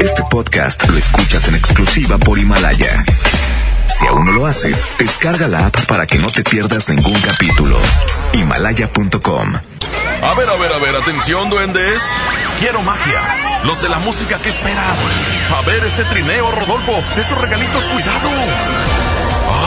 Este podcast lo escuchas en exclusiva por Himalaya. Si aún no lo haces, descarga la app para que no te pierdas ningún capítulo. Himalaya.com. A ver, a ver, a ver, atención, duendes. Quiero magia. Los de la música que esperan. A ver ese trineo, Rodolfo. Esos regalitos, cuidado.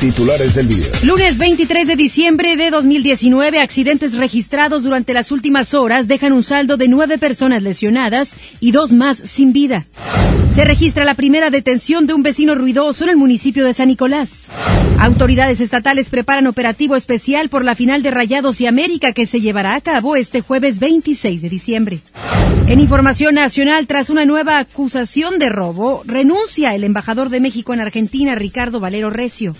Titulares del día. Lunes 23 de diciembre de 2019, accidentes registrados durante las últimas horas dejan un saldo de nueve personas lesionadas y dos más sin vida. Se registra la primera detención de un vecino ruidoso en el municipio de San Nicolás. Autoridades estatales preparan operativo especial por la final de Rayados y América que se llevará a cabo este jueves 26 de diciembre. En información nacional, tras una nueva acusación de robo, renuncia el embajador de México en Argentina, Ricardo Valero Recio.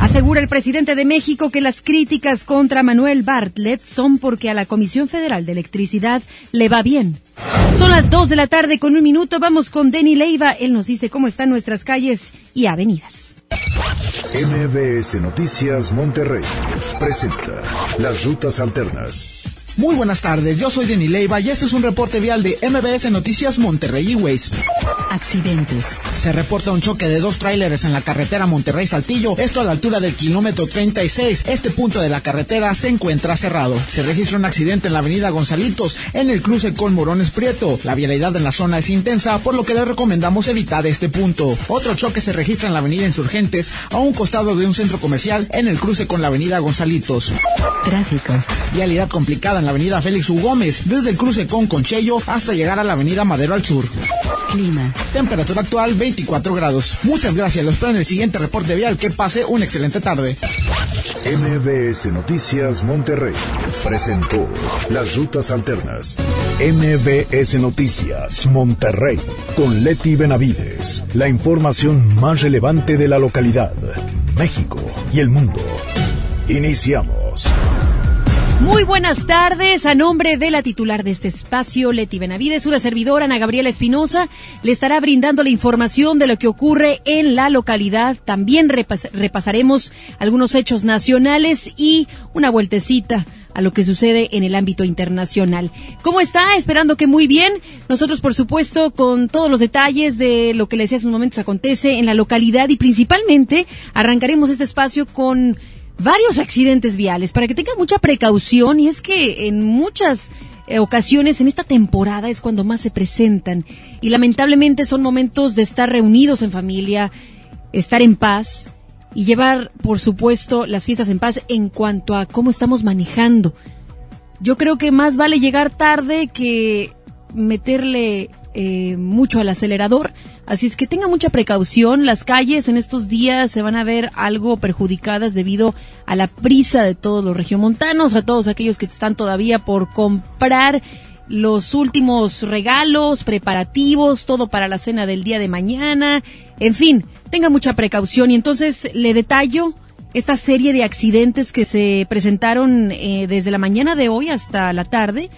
Asegura el presidente de México que las críticas contra Manuel Bartlett son porque a la Comisión Federal de Electricidad le va bien. Son las 2 de la tarde con un minuto. Vamos con Denny Leiva. Él nos dice cómo están nuestras calles y avenidas. MBS Noticias Monterrey presenta Las Rutas Alternas. Muy buenas tardes, yo soy Denny Leiva y este es un reporte vial de MBS Noticias Monterrey Waze. Accidentes. Se reporta un choque de dos tráileres en la carretera Monterrey-Saltillo, esto a la altura del kilómetro 36. Este punto de la carretera se encuentra cerrado. Se registra un accidente en la avenida Gonzalitos, en el cruce con Morones Prieto. La vialidad en la zona es intensa, por lo que le recomendamos evitar este punto. Otro choque se registra en la avenida Insurgentes, a un costado de un centro comercial, en el cruce con la avenida Gonzalitos. Tráfico. Vialidad complicada en la avenida Félix U. Gómez, desde el cruce con Conchello hasta llegar a la avenida Madero al sur. Clima. Temperatura actual 24 grados. Muchas gracias. Los espero en el siguiente reporte vial. Que pase una excelente tarde. MBS Noticias Monterrey presentó Las Rutas Alternas. MBS Noticias Monterrey con Leti Benavides. La información más relevante de la localidad, México y el mundo. Iniciamos. Muy buenas tardes. A nombre de la titular de este espacio, Leti Benavides, una servidora, Ana Gabriela Espinosa, le estará brindando la información de lo que ocurre en la localidad. También repas repasaremos algunos hechos nacionales y una vueltecita a lo que sucede en el ámbito internacional. ¿Cómo está? Esperando que muy bien. Nosotros, por supuesto, con todos los detalles de lo que le decía hace un momento acontece en la localidad y principalmente arrancaremos este espacio con varios accidentes viales para que tengan mucha precaución y es que en muchas eh, ocasiones en esta temporada es cuando más se presentan y lamentablemente son momentos de estar reunidos en familia, estar en paz y llevar, por supuesto, las fiestas en paz en cuanto a cómo estamos manejando. Yo creo que más vale llegar tarde que meterle eh, mucho al acelerador. Así es que tenga mucha precaución. Las calles en estos días se van a ver algo perjudicadas debido a la prisa de todos los regiomontanos, a todos aquellos que están todavía por comprar los últimos regalos, preparativos, todo para la cena del día de mañana. En fin, tenga mucha precaución. Y entonces le detallo esta serie de accidentes que se presentaron eh, desde la mañana de hoy hasta la tarde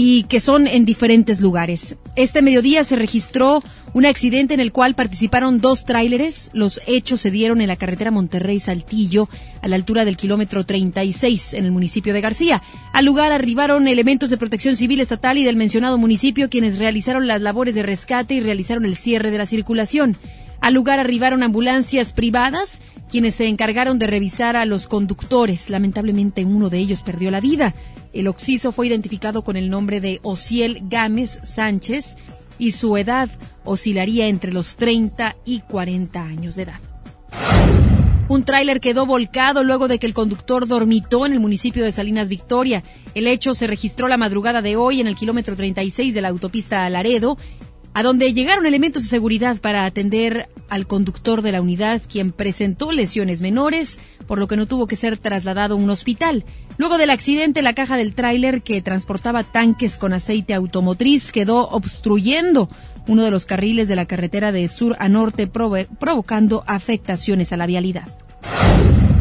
y que son en diferentes lugares. Este mediodía se registró un accidente en el cual participaron dos tráileres. Los hechos se dieron en la carretera Monterrey-Saltillo, a la altura del kilómetro 36, en el municipio de García. Al lugar arribaron elementos de protección civil estatal y del mencionado municipio, quienes realizaron las labores de rescate y realizaron el cierre de la circulación. Al lugar arribaron ambulancias privadas, quienes se encargaron de revisar a los conductores. Lamentablemente uno de ellos perdió la vida. El occiso fue identificado con el nombre de Ociel Gámez Sánchez y su edad oscilaría entre los 30 y 40 años de edad. Un tráiler quedó volcado luego de que el conductor dormitó en el municipio de Salinas Victoria. El hecho se registró la madrugada de hoy en el kilómetro 36 de la autopista Laredo, a donde llegaron elementos de seguridad para atender al conductor de la unidad, quien presentó lesiones menores, por lo que no tuvo que ser trasladado a un hospital. Luego del accidente, la caja del tráiler que transportaba tanques con aceite automotriz quedó obstruyendo uno de los carriles de la carretera de sur a norte, provocando afectaciones a la vialidad.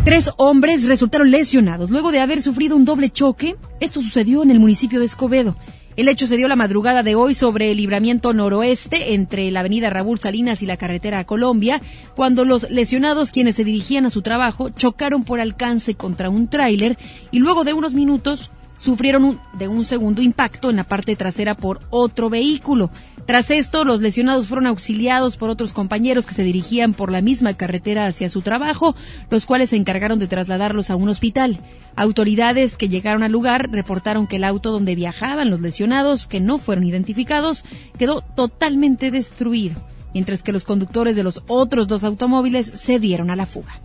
Tres hombres resultaron lesionados luego de haber sufrido un doble choque. Esto sucedió en el municipio de Escobedo. El hecho se dio la madrugada de hoy sobre el libramiento noroeste entre la avenida Raúl Salinas y la carretera a Colombia, cuando los lesionados quienes se dirigían a su trabajo chocaron por alcance contra un tráiler y luego de unos minutos sufrieron de un segundo impacto en la parte trasera por otro vehículo. Tras esto, los lesionados fueron auxiliados por otros compañeros que se dirigían por la misma carretera hacia su trabajo, los cuales se encargaron de trasladarlos a un hospital. Autoridades que llegaron al lugar reportaron que el auto donde viajaban los lesionados, que no fueron identificados, quedó totalmente destruido, mientras que los conductores de los otros dos automóviles se dieron a la fuga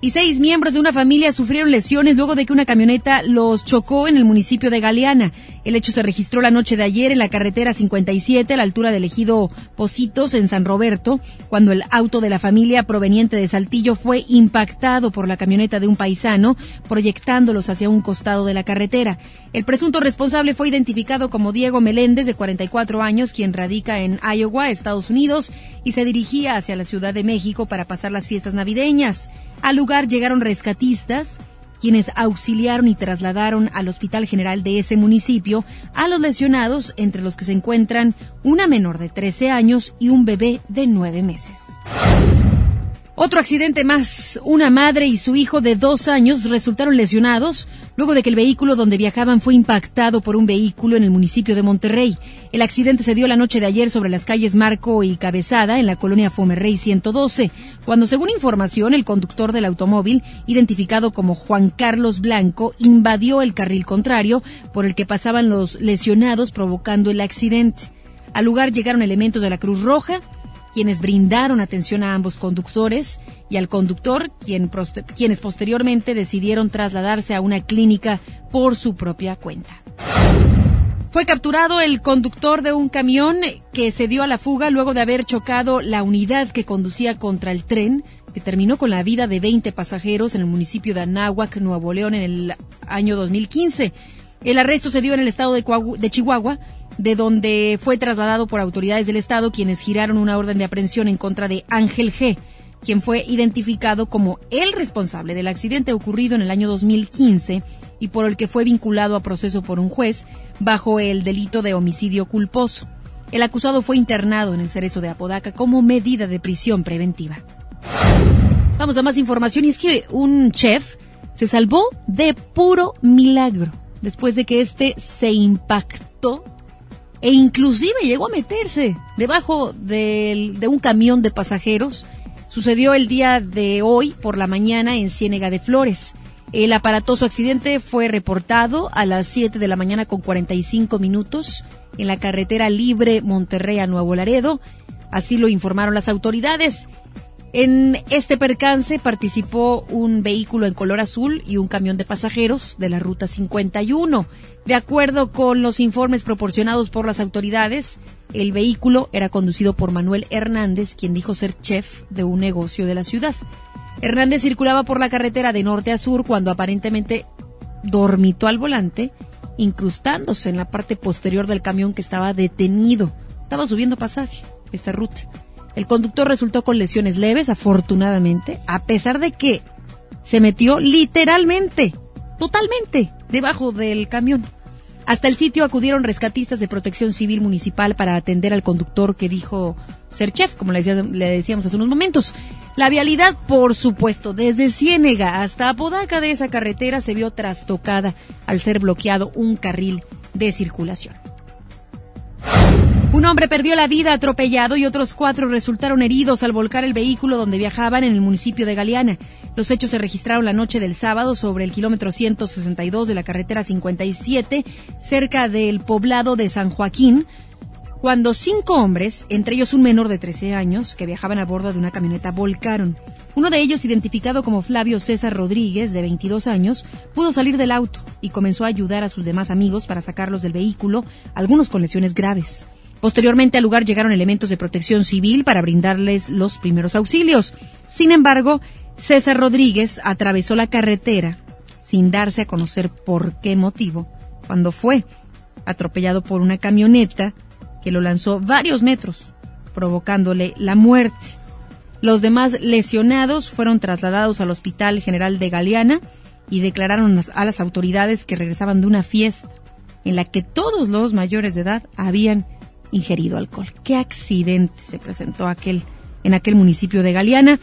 y seis miembros de una familia sufrieron lesiones luego de que una camioneta los chocó en el municipio de Galeana. El hecho se registró la noche de ayer en la carretera 57 a la altura del ejido Positos en San Roberto, cuando el auto de la familia proveniente de Saltillo fue impactado por la camioneta de un paisano, proyectándolos hacia un costado de la carretera. El presunto responsable fue identificado como Diego Meléndez, de 44 años, quien radica en Iowa, Estados Unidos, y se dirigía hacia la Ciudad de México para pasar las fiestas navideñas. Al lugar llegaron rescatistas, quienes auxiliaron y trasladaron al Hospital General de ese municipio a los lesionados, entre los que se encuentran una menor de 13 años y un bebé de 9 meses. Otro accidente más. Una madre y su hijo de dos años resultaron lesionados luego de que el vehículo donde viajaban fue impactado por un vehículo en el municipio de Monterrey. El accidente se dio la noche de ayer sobre las calles Marco y Cabezada en la colonia Fomerrey 112, cuando según información el conductor del automóvil, identificado como Juan Carlos Blanco, invadió el carril contrario por el que pasaban los lesionados provocando el accidente. Al lugar llegaron elementos de la Cruz Roja, quienes brindaron atención a ambos conductores y al conductor, quienes posteriormente decidieron trasladarse a una clínica por su propia cuenta. Fue capturado el conductor de un camión que se dio a la fuga luego de haber chocado la unidad que conducía contra el tren que terminó con la vida de 20 pasajeros en el municipio de Anáhuac, Nuevo León, en el año 2015. El arresto se dio en el estado de Chihuahua de donde fue trasladado por autoridades del Estado quienes giraron una orden de aprehensión en contra de Ángel G., quien fue identificado como el responsable del accidente ocurrido en el año 2015 y por el que fue vinculado a proceso por un juez bajo el delito de homicidio culposo. El acusado fue internado en el cerezo de Apodaca como medida de prisión preventiva. Vamos a más información y es que un chef se salvó de puro milagro después de que este se impactó e inclusive llegó a meterse debajo de un camión de pasajeros. Sucedió el día de hoy por la mañana en Ciénega de Flores. El aparatoso accidente fue reportado a las 7 de la mañana con 45 minutos en la carretera libre Monterrey a Nuevo Laredo. Así lo informaron las autoridades. En este percance participó un vehículo en color azul y un camión de pasajeros de la Ruta 51. De acuerdo con los informes proporcionados por las autoridades, el vehículo era conducido por Manuel Hernández, quien dijo ser chef de un negocio de la ciudad. Hernández circulaba por la carretera de norte a sur cuando aparentemente dormitó al volante, incrustándose en la parte posterior del camión que estaba detenido. Estaba subiendo pasaje esta ruta. El conductor resultó con lesiones leves, afortunadamente, a pesar de que se metió literalmente, totalmente, debajo del camión. Hasta el sitio acudieron rescatistas de protección civil municipal para atender al conductor que dijo ser chef, como le, decíamos hace unos momentos. La vialidad, por supuesto, desde Ciénega hasta Apodaca de esa carretera se vio trastocada al ser bloqueado un carril de circulación. Un hombre perdió la vida atropellado y otros cuatro resultaron heridos al volcar el vehículo donde viajaban en el municipio de Galeana. Los hechos se registraron la noche del sábado sobre el kilómetro 162 de la carretera 57, cerca del poblado de San Joaquín, cuando cinco hombres, entre ellos un menor de 13 años, que viajaban a bordo de una camioneta, volcaron. Uno de ellos, identificado como Flavio César Rodríguez, de 22 años, pudo salir del auto y comenzó a ayudar a sus demás amigos para sacarlos del vehículo, algunos con lesiones graves. Posteriormente al lugar llegaron elementos de protección civil para brindarles los primeros auxilios. Sin embargo, César Rodríguez atravesó la carretera sin darse a conocer por qué motivo, cuando fue atropellado por una camioneta que lo lanzó varios metros, provocándole la muerte. Los demás lesionados fueron trasladados al Hospital General de Galeana y declararon a las autoridades que regresaban de una fiesta en la que todos los mayores de edad habían ingerido alcohol. Qué accidente se presentó aquel en aquel municipio de Galeana.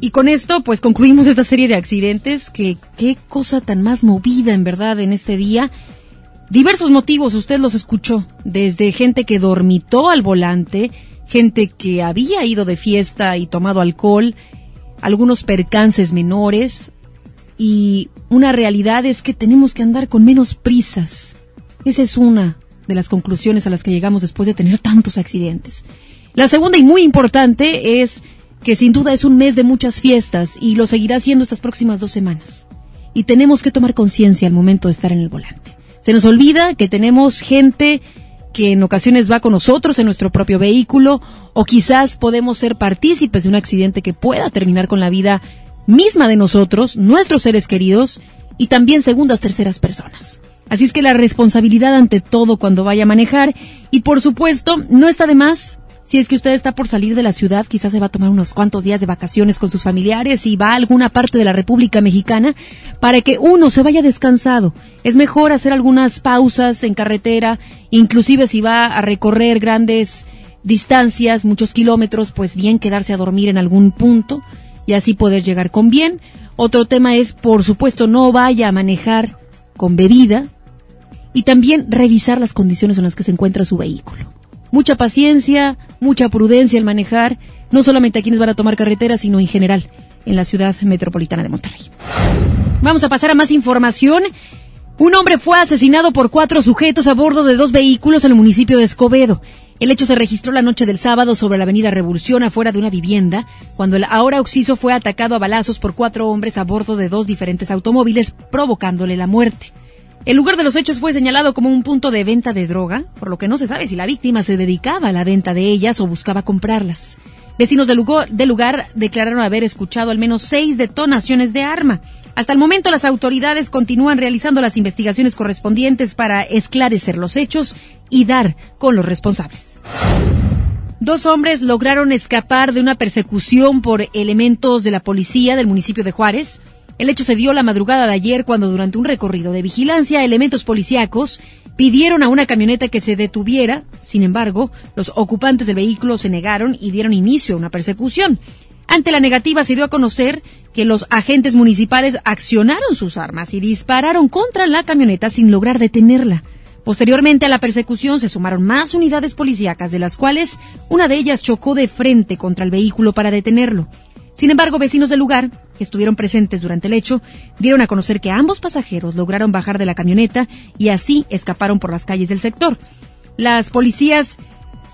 Y con esto, pues concluimos esta serie de accidentes. Que qué cosa tan más movida, en verdad, en este día. Diversos motivos, usted los escuchó, desde gente que dormitó al volante, gente que había ido de fiesta y tomado alcohol, algunos percances menores, y una realidad es que tenemos que andar con menos prisas. Esa es una de las conclusiones a las que llegamos después de tener tantos accidentes. La segunda y muy importante es que sin duda es un mes de muchas fiestas y lo seguirá siendo estas próximas dos semanas. Y tenemos que tomar conciencia al momento de estar en el volante. Se nos olvida que tenemos gente que en ocasiones va con nosotros en nuestro propio vehículo o quizás podemos ser partícipes de un accidente que pueda terminar con la vida misma de nosotros, nuestros seres queridos y también segundas, terceras personas. Así es que la responsabilidad ante todo cuando vaya a manejar y por supuesto no está de más si es que usted está por salir de la ciudad, quizás se va a tomar unos cuantos días de vacaciones con sus familiares y va a alguna parte de la República Mexicana para que uno se vaya descansado. Es mejor hacer algunas pausas en carretera, inclusive si va a recorrer grandes distancias, muchos kilómetros, pues bien quedarse a dormir en algún punto y así poder llegar con bien. Otro tema es, por supuesto, no vaya a manejar con bebida y también revisar las condiciones en las que se encuentra su vehículo mucha paciencia, mucha prudencia al manejar, no solamente a quienes van a tomar carretera, sino en general en la ciudad metropolitana de Monterrey. Vamos a pasar a más información. Un hombre fue asesinado por cuatro sujetos a bordo de dos vehículos en el municipio de Escobedo. El hecho se registró la noche del sábado sobre la avenida Revolución afuera de una vivienda, cuando el ahora occiso fue atacado a balazos por cuatro hombres a bordo de dos diferentes automóviles, provocándole la muerte. El lugar de los hechos fue señalado como un punto de venta de droga, por lo que no se sabe si la víctima se dedicaba a la venta de ellas o buscaba comprarlas. Vecinos del lugar, lugar declararon haber escuchado al menos seis detonaciones de arma. Hasta el momento las autoridades continúan realizando las investigaciones correspondientes para esclarecer los hechos y dar con los responsables. Dos hombres lograron escapar de una persecución por elementos de la policía del municipio de Juárez. El hecho se dio la madrugada de ayer cuando durante un recorrido de vigilancia elementos policíacos pidieron a una camioneta que se detuviera. Sin embargo, los ocupantes del vehículo se negaron y dieron inicio a una persecución. Ante la negativa se dio a conocer que los agentes municipales accionaron sus armas y dispararon contra la camioneta sin lograr detenerla. Posteriormente a la persecución se sumaron más unidades policíacas, de las cuales una de ellas chocó de frente contra el vehículo para detenerlo. Sin embargo, vecinos del lugar, que estuvieron presentes durante el hecho, dieron a conocer que ambos pasajeros lograron bajar de la camioneta y así escaparon por las calles del sector. Las policías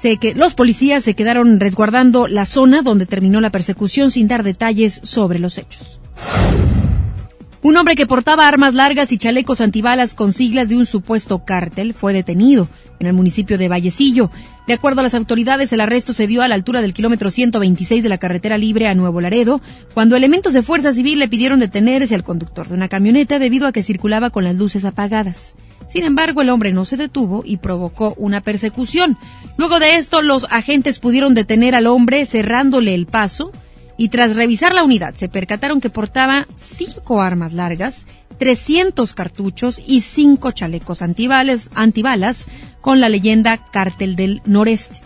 que, los policías se quedaron resguardando la zona donde terminó la persecución sin dar detalles sobre los hechos. Un hombre que portaba armas largas y chalecos antibalas con siglas de un supuesto cártel fue detenido en el municipio de Vallecillo. De acuerdo a las autoridades, el arresto se dio a la altura del kilómetro 126 de la carretera libre a Nuevo Laredo, cuando elementos de fuerza civil le pidieron detenerse al conductor de una camioneta debido a que circulaba con las luces apagadas. Sin embargo, el hombre no se detuvo y provocó una persecución. Luego de esto, los agentes pudieron detener al hombre cerrándole el paso y tras revisar la unidad se percataron que portaba cinco armas largas, 300 cartuchos y cinco chalecos antibalas, antibalas con la leyenda Cártel del Noreste.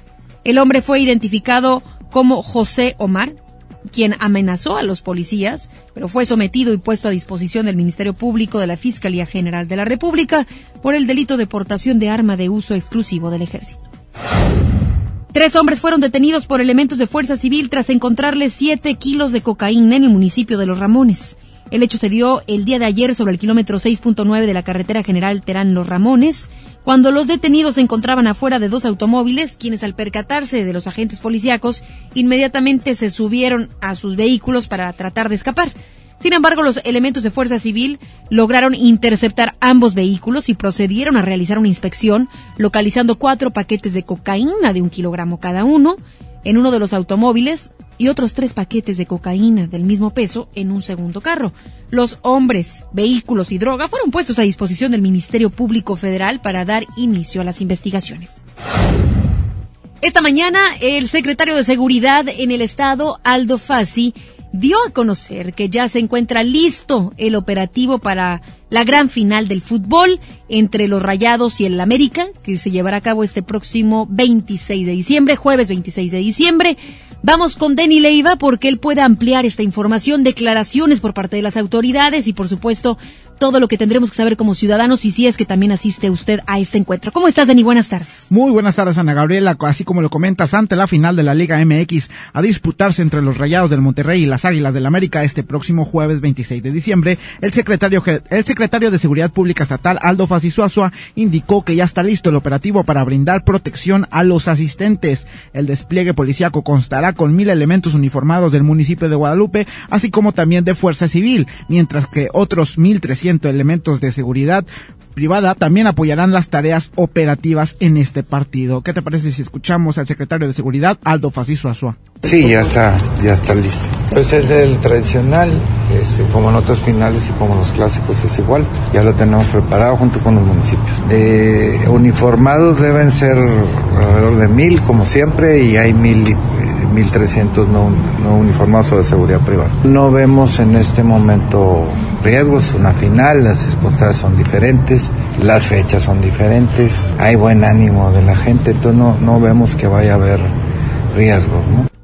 El hombre fue identificado como José Omar, quien amenazó a los policías, pero fue sometido y puesto a disposición del Ministerio Público de la Fiscalía General de la República por el delito de portación de arma de uso exclusivo del ejército. Tres hombres fueron detenidos por elementos de fuerza civil tras encontrarles siete kilos de cocaína en el municipio de Los Ramones. El hecho se dio el día de ayer sobre el kilómetro 6.9 de la carretera general Terán Los Ramones, cuando los detenidos se encontraban afuera de dos automóviles, quienes al percatarse de los agentes policíacos inmediatamente se subieron a sus vehículos para tratar de escapar. Sin embargo, los elementos de fuerza civil lograron interceptar ambos vehículos y procedieron a realizar una inspección, localizando cuatro paquetes de cocaína de un kilogramo cada uno en uno de los automóviles y otros tres paquetes de cocaína del mismo peso en un segundo carro. Los hombres, vehículos y droga fueron puestos a disposición del Ministerio Público Federal para dar inicio a las investigaciones. Esta mañana, el secretario de Seguridad en el Estado, Aldo Fassi, dio a conocer que ya se encuentra listo el operativo para la gran final del fútbol entre los Rayados y el América, que se llevará a cabo este próximo 26 de diciembre, jueves 26 de diciembre. Vamos con Denny Leiva porque él puede ampliar esta información, declaraciones por parte de las autoridades y, por supuesto, todo lo que tendremos que saber como ciudadanos y si es que también asiste usted a este encuentro. ¿Cómo estás, Dani? Buenas tardes. Muy buenas tardes, Ana Gabriela. Así como lo comentas, ante la final de la Liga MX a disputarse entre los Rayados del Monterrey y las Águilas del América este próximo jueves 26 de diciembre, el secretario, el secretario de Seguridad Pública Estatal, Aldo Fasisuazua, indicó que ya está listo el operativo para brindar protección a los asistentes. El despliegue policíaco constará con mil elementos uniformados del municipio de Guadalupe, así como también de Fuerza Civil, mientras que otros mil elementos de seguridad privada también apoyarán las tareas operativas en este partido. ¿Qué te parece si escuchamos al secretario de Seguridad, Aldo Faciso Azua? Sí, ya está, ya está listo. Pues es el tradicional, este, como en otros finales y como los clásicos es igual. Ya lo tenemos preparado junto con los municipios. uniformados deben ser alrededor de mil, como siempre, y hay mil 1.300 no, no uniformados o de seguridad privada. No vemos en este momento riesgos, una final, las circunstancias son diferentes, las fechas son diferentes, hay buen ánimo de la gente, entonces no, no vemos que vaya a haber riesgos, ¿no?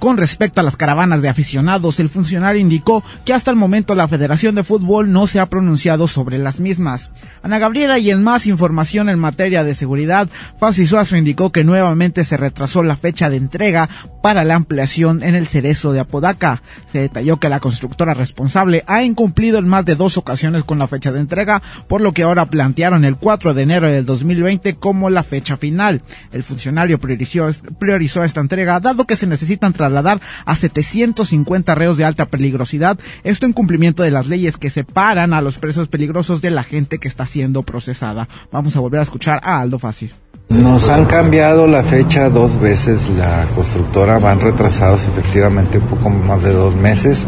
Con respecto a las caravanas de aficionados, el funcionario indicó que hasta el momento la Federación de Fútbol no se ha pronunciado sobre las mismas. Ana Gabriela y en más información en materia de seguridad, Fasi Suazo indicó que nuevamente se retrasó la fecha de entrega para la ampliación en el cerezo de Apodaca. Se detalló que la constructora responsable ha incumplido en más de dos ocasiones con la fecha de entrega, por lo que ahora plantearon el 4 de enero del 2020 como la fecha final. El funcionario priorizó, priorizó esta entrega dado que se necesitan trasladar a 750 reos de alta peligrosidad, esto en cumplimiento de las leyes que separan a los presos peligrosos de la gente que está siendo procesada. Vamos a volver a escuchar a Aldo Fácil. Nos han cambiado la fecha dos veces, la constructora van retrasados efectivamente un poco más de dos meses.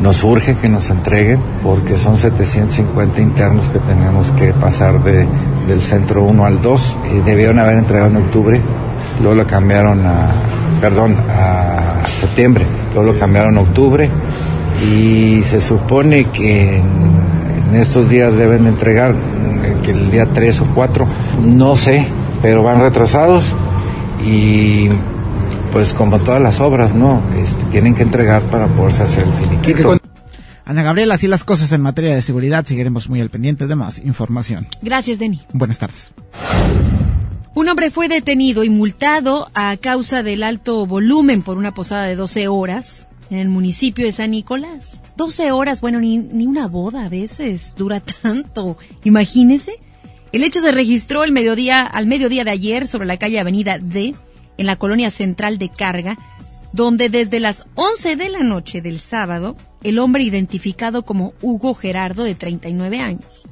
Nos urge que nos entreguen porque son 750 internos que tenemos que pasar de, del centro 1 al 2. Y debieron haber entregado en octubre, luego lo cambiaron a, perdón, a septiembre, luego lo cambiaron a octubre y se supone que en, en estos días deben entregar, eh, que el día 3 o 4, no sé, pero van retrasados y pues como todas las obras, ¿no? Este, tienen que entregar para poderse hacer el finiquito. Ana Gabriela, así las cosas en materia de seguridad, seguiremos muy al pendiente de más información. Gracias, Denny. Buenas tardes. Un hombre fue detenido y multado a causa del alto volumen por una posada de 12 horas en el municipio de San Nicolás. 12 horas, bueno, ni, ni una boda a veces dura tanto. Imagínese. El hecho se registró el mediodía, al mediodía de ayer sobre la calle Avenida D, en la colonia central de Carga, donde desde las 11 de la noche del sábado, el hombre identificado como Hugo Gerardo, de 39 años,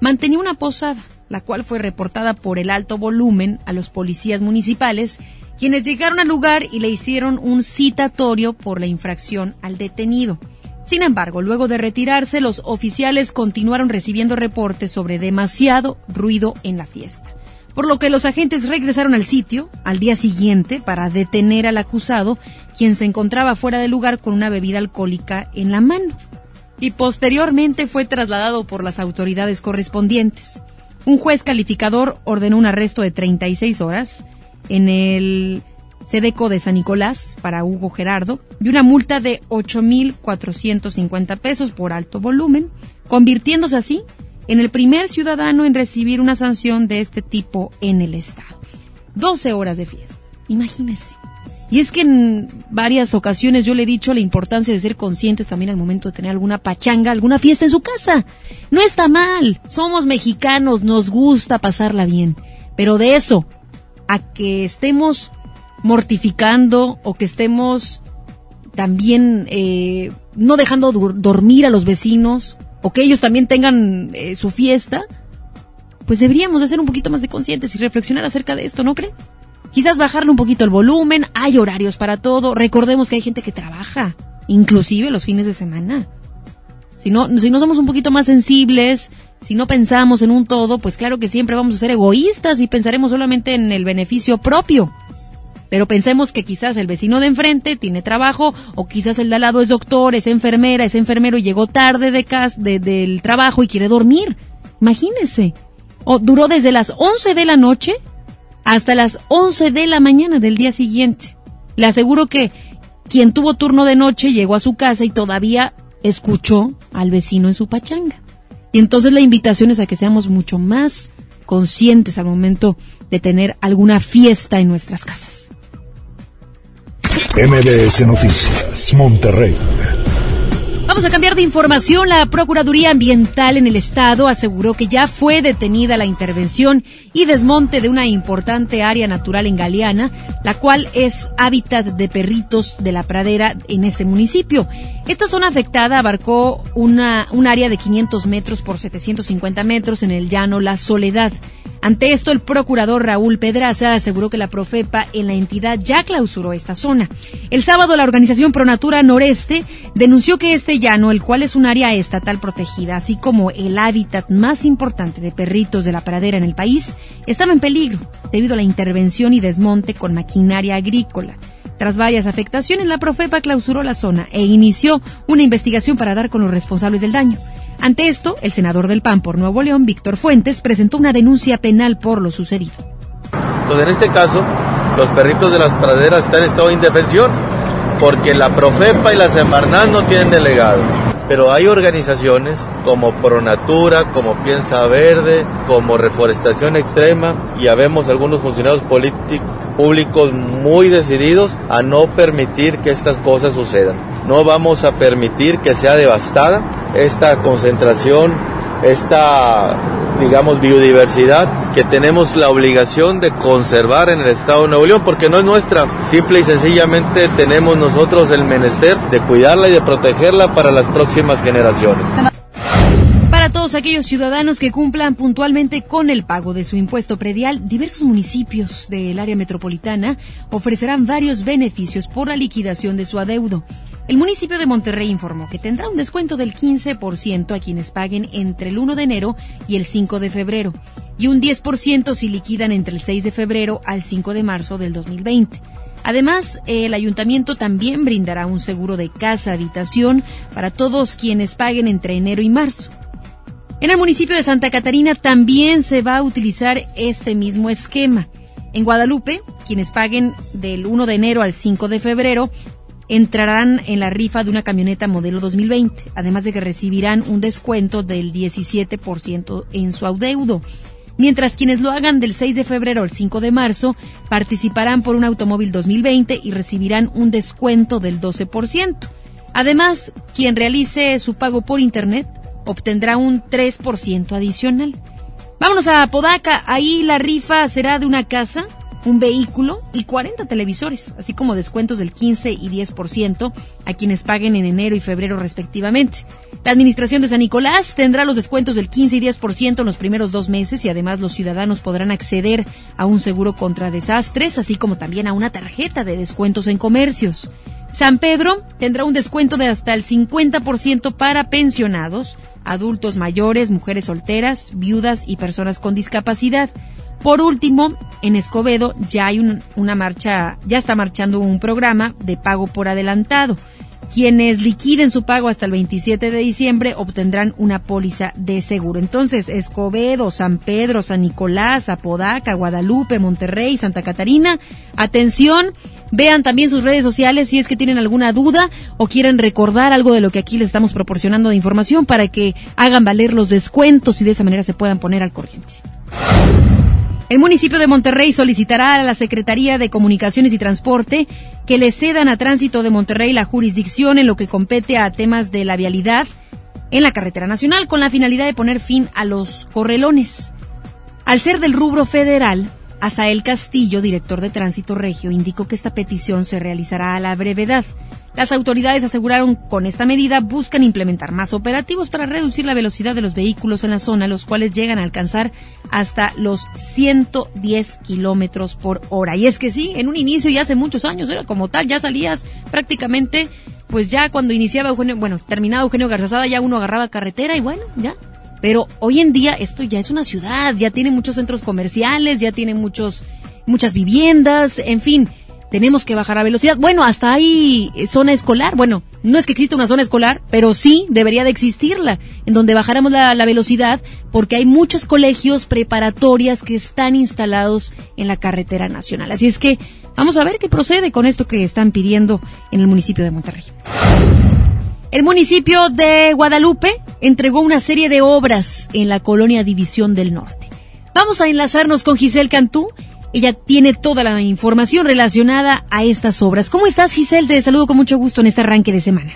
mantenía una posada, la cual fue reportada por el alto volumen a los policías municipales, quienes llegaron al lugar y le hicieron un citatorio por la infracción al detenido. Sin embargo, luego de retirarse, los oficiales continuaron recibiendo reportes sobre demasiado ruido en la fiesta, por lo que los agentes regresaron al sitio al día siguiente para detener al acusado, quien se encontraba fuera del lugar con una bebida alcohólica en la mano, y posteriormente fue trasladado por las autoridades correspondientes. Un juez calificador ordenó un arresto de 36 horas en el Sedeco de San Nicolás para Hugo Gerardo y una multa de 8.450 pesos por alto volumen, convirtiéndose así en el primer ciudadano en recibir una sanción de este tipo en el Estado. 12 horas de fiesta, imagínese. Y es que en varias ocasiones yo le he dicho la importancia de ser conscientes también al momento de tener alguna pachanga, alguna fiesta en su casa. No está mal, somos mexicanos, nos gusta pasarla bien. Pero de eso, a que estemos mortificando o que estemos también eh, no dejando dormir a los vecinos o que ellos también tengan eh, su fiesta, pues deberíamos de ser un poquito más de conscientes y reflexionar acerca de esto, ¿no creen? Quizás bajarle un poquito el volumen, hay horarios para todo, recordemos que hay gente que trabaja, inclusive los fines de semana. Si no, si no somos un poquito más sensibles, si no pensamos en un todo, pues claro que siempre vamos a ser egoístas y pensaremos solamente en el beneficio propio. Pero pensemos que quizás el vecino de enfrente tiene trabajo o quizás el de al lado es doctor, es enfermera, es enfermero y llegó tarde de casa, del trabajo y quiere dormir. Imagínense. O duró desde las 11 de la noche hasta las 11 de la mañana del día siguiente. Le aseguro que quien tuvo turno de noche llegó a su casa y todavía escuchó al vecino en su pachanga. Y entonces la invitación es a que seamos mucho más conscientes al momento de tener alguna fiesta en nuestras casas. MBS Noticias, Monterrey. Vamos a cambiar de información. La Procuraduría Ambiental en el Estado aseguró que ya fue detenida la intervención y desmonte de una importante área natural en Galeana, la cual es hábitat de perritos de la pradera en este municipio. Esta zona afectada abarcó una, un área de 500 metros por 750 metros en el llano La Soledad. Ante esto, el procurador Raúl Pedraza aseguró que la Profepa en la entidad ya clausuró esta zona. El sábado, la organización Pronatura Noreste denunció que este llano, el cual es un área estatal protegida, así como el hábitat más importante de perritos de la pradera en el país, estaba en peligro debido a la intervención y desmonte con maquinaria agrícola. Tras varias afectaciones, la Profepa clausuró la zona e inició una investigación para dar con los responsables del daño. Ante esto, el senador del PAN por Nuevo León, Víctor Fuentes, presentó una denuncia penal por lo sucedido. Entonces, en este caso, los perritos de las praderas están en estado de indefensión porque la Profepa y la Semarnat no tienen delegado. Pero hay organizaciones como Pronatura, como Piensa Verde, como Reforestación Extrema y habemos algunos funcionarios públicos muy decididos a no permitir que estas cosas sucedan. No vamos a permitir que sea devastada esta concentración, esta, digamos, biodiversidad que tenemos la obligación de conservar en el Estado de Nuevo León, porque no es nuestra. Simple y sencillamente tenemos nosotros el menester de cuidarla y de protegerla para las próximas generaciones Para todos aquellos ciudadanos que cumplan puntualmente con el pago de su impuesto predial, diversos municipios del área metropolitana ofrecerán varios beneficios por la liquidación de su adeudo. El municipio de Monterrey informó que tendrá un descuento del 15% a quienes paguen entre el 1 de enero y el 5 de febrero y un 10% si liquidan entre el 6 de febrero al 5 de marzo del 2020. Además, el ayuntamiento también brindará un seguro de casa-habitación para todos quienes paguen entre enero y marzo. En el municipio de Santa Catarina también se va a utilizar este mismo esquema. En Guadalupe, quienes paguen del 1 de enero al 5 de febrero entrarán en la rifa de una camioneta modelo 2020, además de que recibirán un descuento del 17% en su adeudo. Mientras quienes lo hagan del 6 de febrero al 5 de marzo participarán por un automóvil 2020 y recibirán un descuento del 12%. Además, quien realice su pago por Internet obtendrá un 3% adicional. Vámonos a Podaca, ahí la rifa será de una casa un vehículo y 40 televisores, así como descuentos del 15 y 10% a quienes paguen en enero y febrero respectivamente. La Administración de San Nicolás tendrá los descuentos del 15 y 10% en los primeros dos meses y además los ciudadanos podrán acceder a un seguro contra desastres, así como también a una tarjeta de descuentos en comercios. San Pedro tendrá un descuento de hasta el 50% para pensionados, adultos mayores, mujeres solteras, viudas y personas con discapacidad. Por último, en Escobedo ya hay una marcha, ya está marchando un programa de pago por adelantado. Quienes liquiden su pago hasta el 27 de diciembre obtendrán una póliza de seguro. Entonces, Escobedo, San Pedro, San Nicolás, Apodaca, Guadalupe, Monterrey, Santa Catarina, atención, vean también sus redes sociales si es que tienen alguna duda o quieren recordar algo de lo que aquí les estamos proporcionando de información para que hagan valer los descuentos y de esa manera se puedan poner al corriente. El municipio de Monterrey solicitará a la Secretaría de Comunicaciones y Transporte que le cedan a Tránsito de Monterrey la jurisdicción en lo que compete a temas de la vialidad en la carretera nacional con la finalidad de poner fin a los correlones. Al ser del rubro federal, Asael Castillo, director de Tránsito Regio, indicó que esta petición se realizará a la brevedad. Las autoridades aseguraron con esta medida buscan implementar más operativos para reducir la velocidad de los vehículos en la zona, los cuales llegan a alcanzar hasta los 110 kilómetros por hora. Y es que sí, en un inicio ya hace muchos años era como tal, ya salías prácticamente, pues ya cuando iniciaba Eugenio, bueno, terminaba Eugenio Garzazada, ya uno agarraba carretera y bueno, ya. Pero hoy en día esto ya es una ciudad, ya tiene muchos centros comerciales, ya tiene muchos, muchas viviendas, en fin tenemos que bajar la velocidad. Bueno, hasta hay zona escolar. Bueno, no es que exista una zona escolar, pero sí debería de existirla, en donde bajáramos la, la, velocidad, porque hay muchos colegios preparatorias que están instalados en la carretera nacional. Así es que vamos a ver qué procede con esto que están pidiendo en el municipio de Monterrey. El municipio de Guadalupe entregó una serie de obras en la colonia División del Norte. Vamos a enlazarnos con Giselle Cantú. Ella tiene toda la información relacionada a estas obras. ¿Cómo estás, Giselle? Te saludo con mucho gusto en este arranque de semana.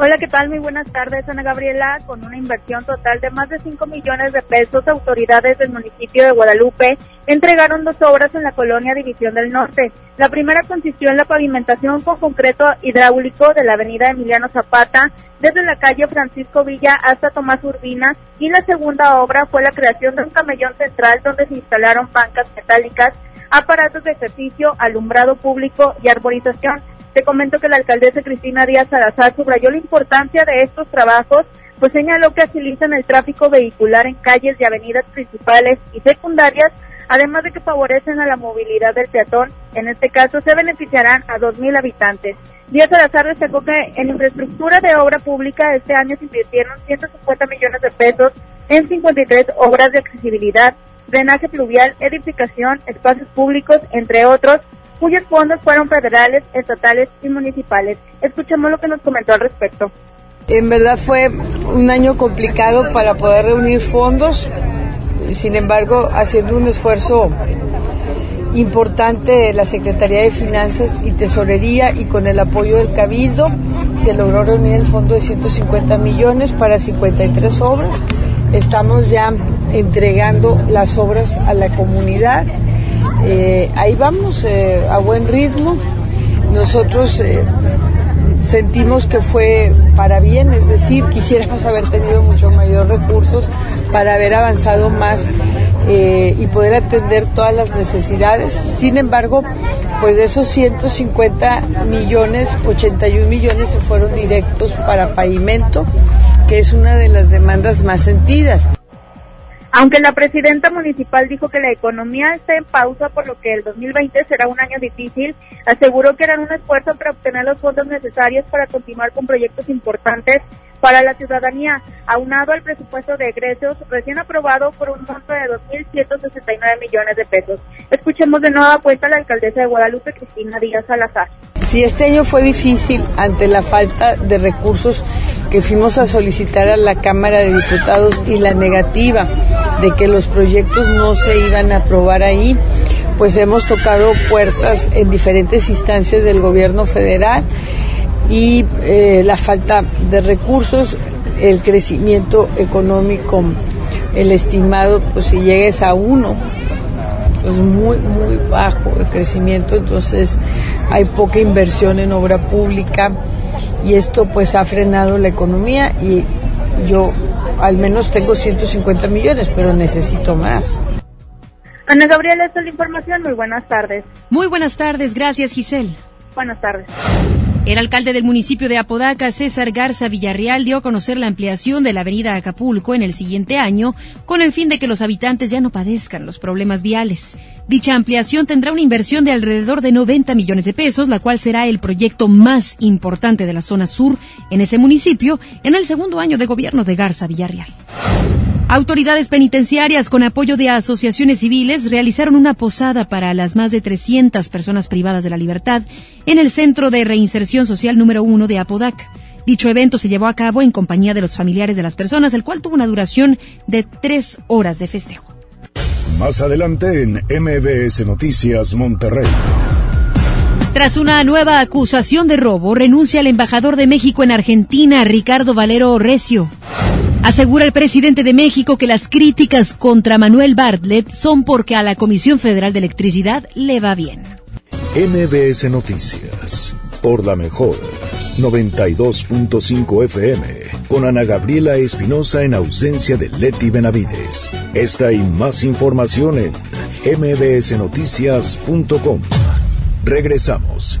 Hola, ¿qué tal? Muy buenas tardes, Ana Gabriela. Con una inversión total de más de 5 millones de pesos, autoridades del municipio de Guadalupe entregaron dos obras en la colonia División del Norte. La primera consistió en la pavimentación con concreto hidráulico de la avenida Emiliano Zapata, desde la calle Francisco Villa hasta Tomás Urbina, y la segunda obra fue la creación de un camellón central donde se instalaron bancas metálicas, aparatos de ejercicio, alumbrado público y arborización te comento que la alcaldesa Cristina Díaz Salazar subrayó la importancia de estos trabajos, pues señaló que agilizan el tráfico vehicular en calles y avenidas principales y secundarias, además de que favorecen a la movilidad del peatón. En este caso, se beneficiarán a 2.000 habitantes. Díaz Salazar destacó que en infraestructura de obra pública este año se invirtieron 150 millones de pesos en 53 obras de accesibilidad, drenaje pluvial, edificación, espacios públicos, entre otros, cuyos fondos fueron federales, estatales y municipales. Escuchemos lo que nos comentó al respecto. En verdad fue un año complicado para poder reunir fondos, sin embargo, haciendo un esfuerzo importante de la Secretaría de Finanzas y Tesorería y con el apoyo del Cabildo se logró reunir el fondo de 150 millones para 53 obras. Estamos ya entregando las obras a la comunidad eh, ahí vamos eh, a buen ritmo. Nosotros eh, sentimos que fue para bien, es decir, quisiéramos haber tenido mucho mayor recursos para haber avanzado más y poder atender todas las necesidades. Sin embargo, pues de esos 150 millones, 81 millones se fueron directos para pavimento, que es una de las demandas más sentidas. Aunque la presidenta municipal dijo que la economía está en pausa, por lo que el 2020 será un año difícil, aseguró que harán un esfuerzo para obtener los fondos necesarios para continuar con proyectos importantes para la ciudadanía, aunado al presupuesto de egresos recién aprobado por un monto de 2.169 millones de pesos. Escuchemos de nueva cuenta a la alcaldesa de Guadalupe, Cristina Díaz Salazar. Si este año fue difícil ante la falta de recursos que fuimos a solicitar a la Cámara de Diputados y la negativa de que los proyectos no se iban a aprobar ahí, pues hemos tocado puertas en diferentes instancias del gobierno federal y eh, la falta de recursos, el crecimiento económico, el estimado, pues si llegues a uno, pues muy, muy bajo el crecimiento, entonces hay poca inversión en obra pública y esto pues ha frenado la economía y yo al menos tengo 150 millones, pero necesito más. Ana Gabriela, esta es la información. Muy buenas tardes. Muy buenas tardes. Gracias, Giselle. Buenas tardes. El alcalde del municipio de Apodaca, César Garza Villarreal, dio a conocer la ampliación de la avenida Acapulco en el siguiente año con el fin de que los habitantes ya no padezcan los problemas viales. Dicha ampliación tendrá una inversión de alrededor de 90 millones de pesos, la cual será el proyecto más importante de la zona sur en ese municipio en el segundo año de gobierno de Garza Villarreal. Autoridades penitenciarias con apoyo de asociaciones civiles realizaron una posada para las más de 300 personas privadas de la libertad en el Centro de Reinserción Social número uno de Apodaca. Dicho evento se llevó a cabo en compañía de los familiares de las personas, el cual tuvo una duración de tres horas de festejo. Más adelante en MBS Noticias Monterrey. Tras una nueva acusación de robo, renuncia el embajador de México en Argentina, Ricardo Valero Recio. Asegura el presidente de México que las críticas contra Manuel Bartlett son porque a la Comisión Federal de Electricidad le va bien. MBS Noticias, por la mejor, 92.5 FM, con Ana Gabriela Espinosa en ausencia de Leti Benavides. Esta y más información en mbsnoticias.com. Regresamos.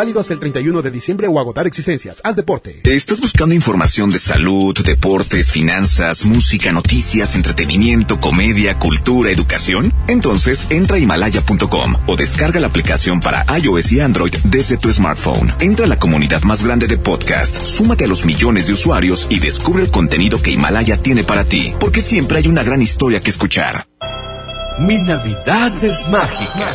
Válido hasta el 31 de diciembre o agotar existencias. Haz deporte. ¿Estás buscando información de salud, deportes, finanzas, música, noticias, entretenimiento, comedia, cultura, educación? Entonces entra a himalaya.com o descarga la aplicación para iOS y Android desde tu smartphone. Entra a la comunidad más grande de podcast, súmate a los millones de usuarios y descubre el contenido que Himalaya tiene para ti, porque siempre hay una gran historia que escuchar. Mi Navidad es mágica.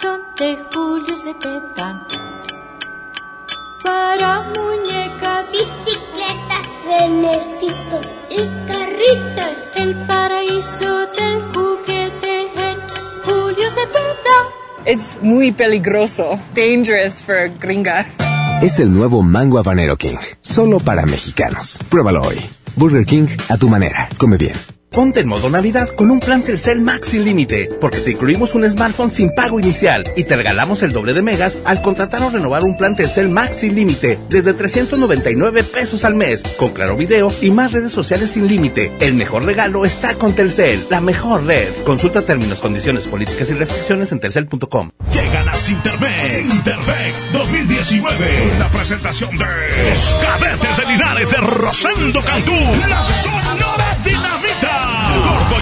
son de Julio Cepeda. Para muñecas, bicicletas, renecitos y carritos. El paraíso del juguete en Julio Cepeda. Es muy peligroso. Dangerous for gringa. Es el nuevo Mango Habanero King. Solo para mexicanos. Pruébalo hoy. Burger King a tu manera. Come bien. Ponte en modo Navidad con un plan Telcel Max sin límite, porque te incluimos un smartphone sin pago inicial y te regalamos el doble de megas al contratar o renovar un plan Telcel Max sin límite desde 399 pesos al mes, con claro video y más redes sociales sin límite. El mejor regalo está con Telcel, la mejor red. Consulta términos, condiciones, políticas y restricciones en telcel.com. Llegan a Sintermex, Sintermex 2019, la presentación de los cadetes de Linares de Rosendo Cantú, la. Gordo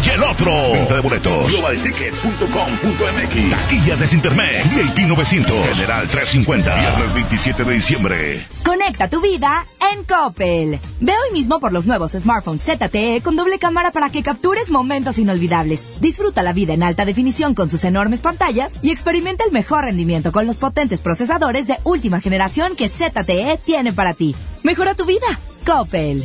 y el otro. Venta de boletos. Globalticket.com.mx. Taquillas de Sintermex. VIP 900. General 350. Viernes 27 de diciembre. Conecta tu vida en Coppel. Ve hoy mismo por los nuevos smartphones ZTE con doble cámara para que captures momentos inolvidables. Disfruta la vida en alta definición con sus enormes pantallas y experimenta el mejor rendimiento con los potentes procesadores de última generación que ZTE tiene para ti. Mejora tu vida. Coppel.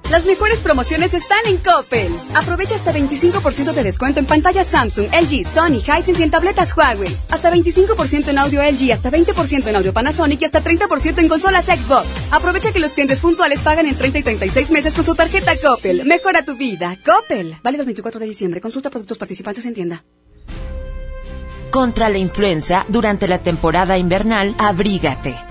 Las mejores promociones están en Coppel. Aprovecha hasta 25% de descuento en pantallas Samsung, LG, Sony, Hisense y en tabletas Huawei. Hasta 25% en audio LG, hasta 20% en audio Panasonic y hasta 30% en consolas Xbox. Aprovecha que los clientes puntuales pagan en 30 y 36 meses con su tarjeta Coppel. Mejora tu vida. Coppel. Válido el 24 de diciembre. Consulta productos participantes en tienda. Contra la influenza, durante la temporada invernal, abrígate.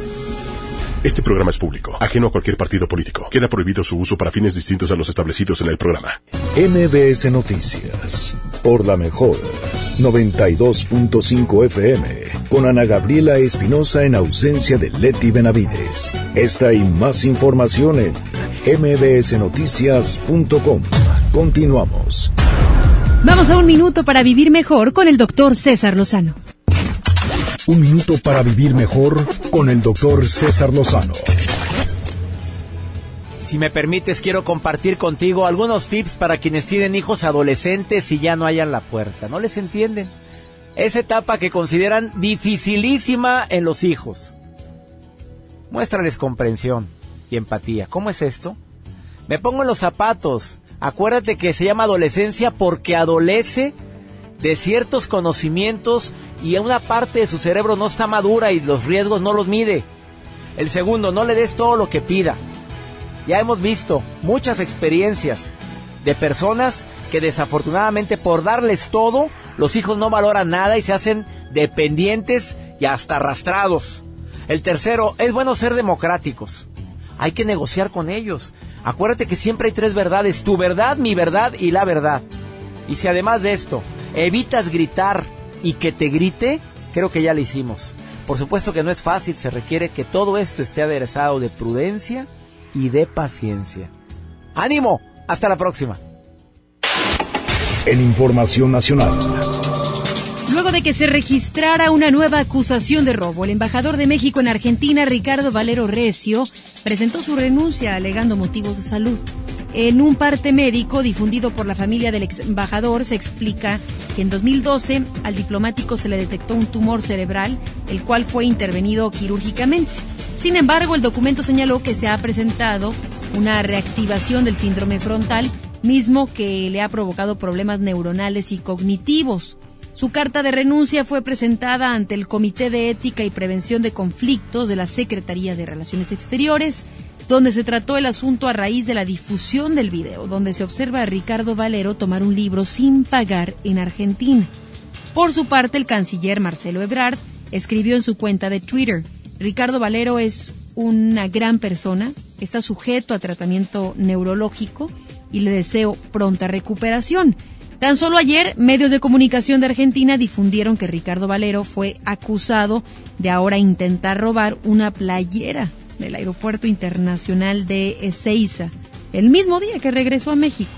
Este programa es público, ajeno a cualquier partido político. Queda prohibido su uso para fines distintos a los establecidos en el programa. MBS Noticias, por la mejor, 92.5 FM, con Ana Gabriela Espinosa en ausencia de Leti Benavides. Esta y más información en mbsnoticias.com. Continuamos. Vamos a un minuto para vivir mejor con el doctor César Lozano. Un minuto para vivir mejor con el doctor César Lozano. si me permites, quiero compartir contigo algunos tips para quienes tienen hijos adolescentes y ya no hayan la puerta. No les entienden. Esa etapa que consideran dificilísima en los hijos. Muéstrales comprensión y empatía. ¿Cómo es esto? Me pongo en los zapatos. Acuérdate que se llama adolescencia porque adolece de ciertos conocimientos y una parte de su cerebro no está madura y los riesgos no los mide. El segundo, no le des todo lo que pida. Ya hemos visto muchas experiencias de personas que desafortunadamente por darles todo, los hijos no valoran nada y se hacen dependientes y hasta arrastrados. El tercero, es bueno ser democráticos. Hay que negociar con ellos. Acuérdate que siempre hay tres verdades, tu verdad, mi verdad y la verdad. Y si además de esto evitas gritar y que te grite, creo que ya lo hicimos. Por supuesto que no es fácil, se requiere que todo esto esté aderezado de prudencia y de paciencia. ¡Ánimo! Hasta la próxima. En Información Nacional. Luego de que se registrara una nueva acusación de robo, el embajador de México en Argentina, Ricardo Valero Recio, presentó su renuncia alegando motivos de salud. En un parte médico difundido por la familia del ex embajador se explica que en 2012 al diplomático se le detectó un tumor cerebral, el cual fue intervenido quirúrgicamente. Sin embargo, el documento señaló que se ha presentado una reactivación del síndrome frontal, mismo que le ha provocado problemas neuronales y cognitivos. Su carta de renuncia fue presentada ante el Comité de Ética y Prevención de Conflictos de la Secretaría de Relaciones Exteriores, donde se trató el asunto a raíz de la difusión del video, donde se observa a Ricardo Valero tomar un libro sin pagar en Argentina. Por su parte, el canciller Marcelo Ebrard escribió en su cuenta de Twitter, Ricardo Valero es una gran persona, está sujeto a tratamiento neurológico y le deseo pronta recuperación. Tan solo ayer, medios de comunicación de Argentina difundieron que Ricardo Valero fue acusado de ahora intentar robar una playera del Aeropuerto Internacional de Ezeiza, el mismo día que regresó a México.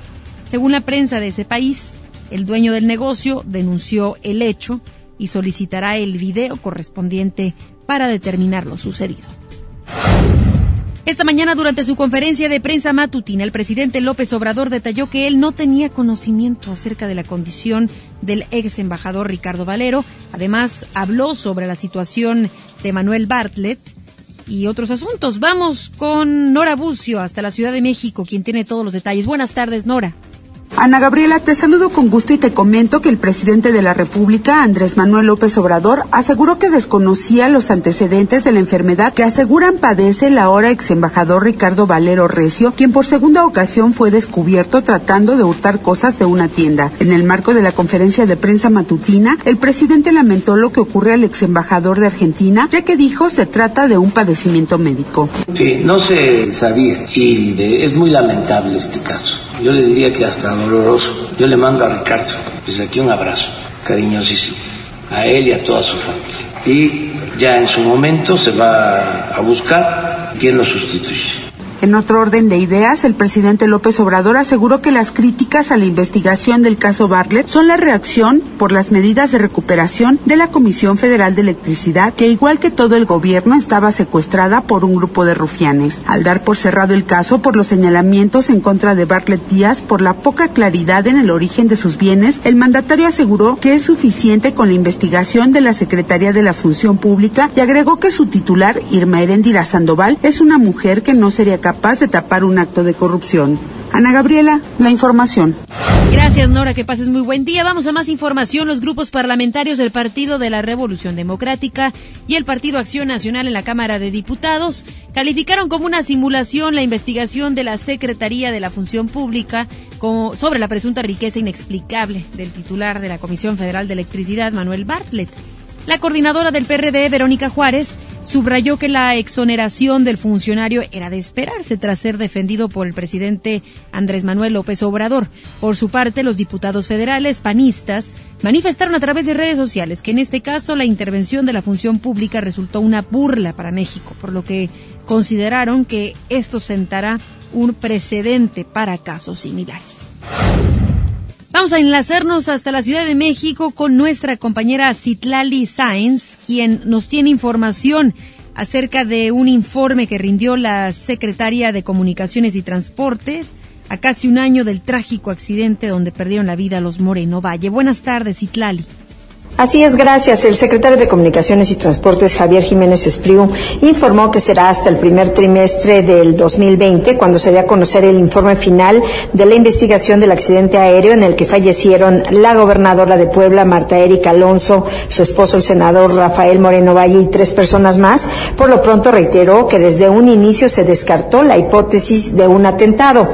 Según la prensa de ese país, el dueño del negocio denunció el hecho y solicitará el video correspondiente para determinar lo sucedido. Esta mañana, durante su conferencia de prensa matutina, el presidente López Obrador detalló que él no tenía conocimiento acerca de la condición del ex embajador Ricardo Valero. Además, habló sobre la situación de Manuel Bartlett y otros asuntos. Vamos con Nora Bucio hasta la Ciudad de México, quien tiene todos los detalles. Buenas tardes, Nora. Ana Gabriela, te saludo con gusto y te comento que el presidente de la República, Andrés Manuel López Obrador, aseguró que desconocía los antecedentes de la enfermedad que aseguran padece el ahora ex embajador Ricardo Valero Recio, quien por segunda ocasión fue descubierto tratando de hurtar cosas de una tienda. En el marco de la conferencia de prensa matutina, el presidente lamentó lo que ocurre al ex embajador de Argentina, ya que dijo se trata de un padecimiento médico. Sí, no se sabía y es muy lamentable este caso. Yo le diría que hasta doloroso. Yo le mando a Ricardo desde aquí un abrazo cariñosísimo a él y a toda su familia. Y ya en su momento se va a buscar quién lo sustituye. En otro orden de ideas, el presidente López Obrador aseguró que las críticas a la investigación del caso Bartlett son la reacción por las medidas de recuperación de la Comisión Federal de Electricidad, que igual que todo el gobierno estaba secuestrada por un grupo de rufianes. Al dar por cerrado el caso por los señalamientos en contra de Bartlett Díaz por la poca claridad en el origen de sus bienes, el mandatario aseguró que es suficiente con la investigación de la Secretaría de la Función Pública y agregó que su titular, Irma Erendira Sandoval, es una mujer que no sería capaz de tapar un acto de corrupción. Ana Gabriela, la información. Gracias, Nora. Que pases muy buen día. Vamos a más información. Los grupos parlamentarios del Partido de la Revolución Democrática y el Partido Acción Nacional en la Cámara de Diputados calificaron como una simulación la investigación de la Secretaría de la Función Pública sobre la presunta riqueza inexplicable del titular de la Comisión Federal de Electricidad, Manuel Bartlett. La coordinadora del PRD, Verónica Juárez, subrayó que la exoneración del funcionario era de esperarse tras ser defendido por el presidente Andrés Manuel López Obrador. Por su parte, los diputados federales panistas manifestaron a través de redes sociales que en este caso la intervención de la función pública resultó una burla para México, por lo que consideraron que esto sentará un precedente para casos similares. Vamos a enlazarnos hasta la Ciudad de México con nuestra compañera Citlali Sáenz, quien nos tiene información acerca de un informe que rindió la secretaria de Comunicaciones y Transportes a casi un año del trágico accidente donde perdieron la vida los Moreno Valle. Buenas tardes, Itlali. Así es, gracias. El secretario de Comunicaciones y Transportes, Javier Jiménez Espriu, informó que será hasta el primer trimestre del 2020 cuando se dé a conocer el informe final de la investigación del accidente aéreo en el que fallecieron la gobernadora de Puebla, Marta Erika Alonso, su esposo, el senador Rafael Moreno Valle y tres personas más. Por lo pronto reiteró que desde un inicio se descartó la hipótesis de un atentado.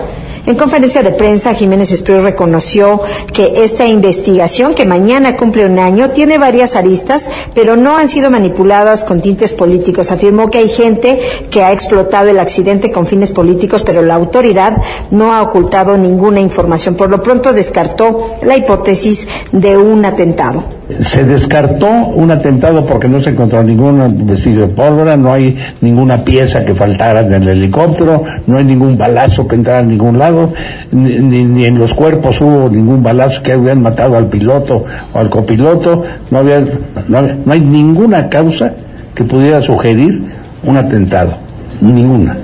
En conferencia de prensa, Jiménez Espriu reconoció que esta investigación, que mañana cumple un año, tiene varias aristas, pero no han sido manipuladas con tintes políticos. Afirmó que hay gente que ha explotado el accidente con fines políticos, pero la autoridad no ha ocultado ninguna información. Por lo pronto descartó la hipótesis de un atentado. Se descartó un atentado porque no se encontró ningún vestido de pólvora, no hay ninguna pieza que faltara en el helicóptero, no hay ningún balazo que entrara a ningún lado, ni, ni, en los cuerpos hubo ningún balazo que hubieran matado al piloto o al copiloto, no, había, no, no hay ninguna causa que pudiera sugerir un atentado, ninguna.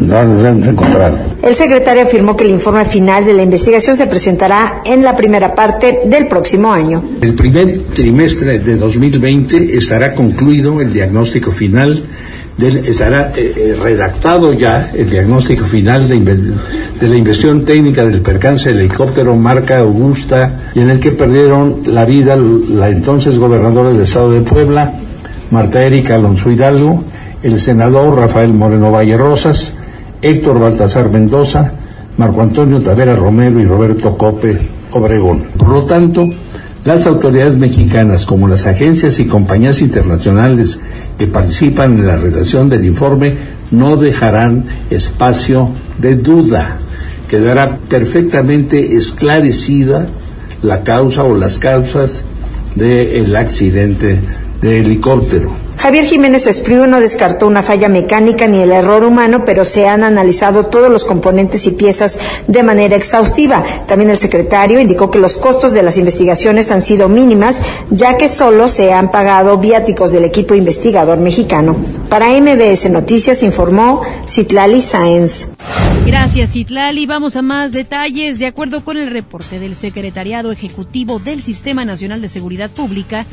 No lo han encontrado. El secretario afirmó que el informe final de la investigación se presentará en la primera parte del próximo año. El primer trimestre de 2020 estará concluido el diagnóstico final, del, estará eh, eh, redactado ya el diagnóstico final de, la investigación técnica del percance del helicóptero marca Augusta, en el que perdieron la vida la entonces gobernadora del estado de Puebla, Marta Erika Alonso Hidalgo, el senador Rafael Moreno Valle Rosas, Héctor Baltasar Mendoza, Marco Antonio Tavera Romero y Roberto Cope Obregón. Por lo tanto, las autoridades mexicanas, como las agencias y compañías internacionales que participan en la redacción del informe, no dejarán espacio de duda. Quedará perfectamente esclarecida la causa o las causas del accidente de helicóptero. Javier Jiménez Espriu no descartó una falla mecánica ni el error humano, pero se han analizado todos los componentes y piezas de manera exhaustiva. También el secretario indicó que los costos de las investigaciones han sido mínimas, ya que solo se han pagado viáticos del equipo investigador mexicano. Para MBS Noticias informó Citlali Sáenz. Gracias, Citlali. Vamos a más detalles. De acuerdo con el reporte del Secretariado Ejecutivo del Sistema Nacional de Seguridad Pública,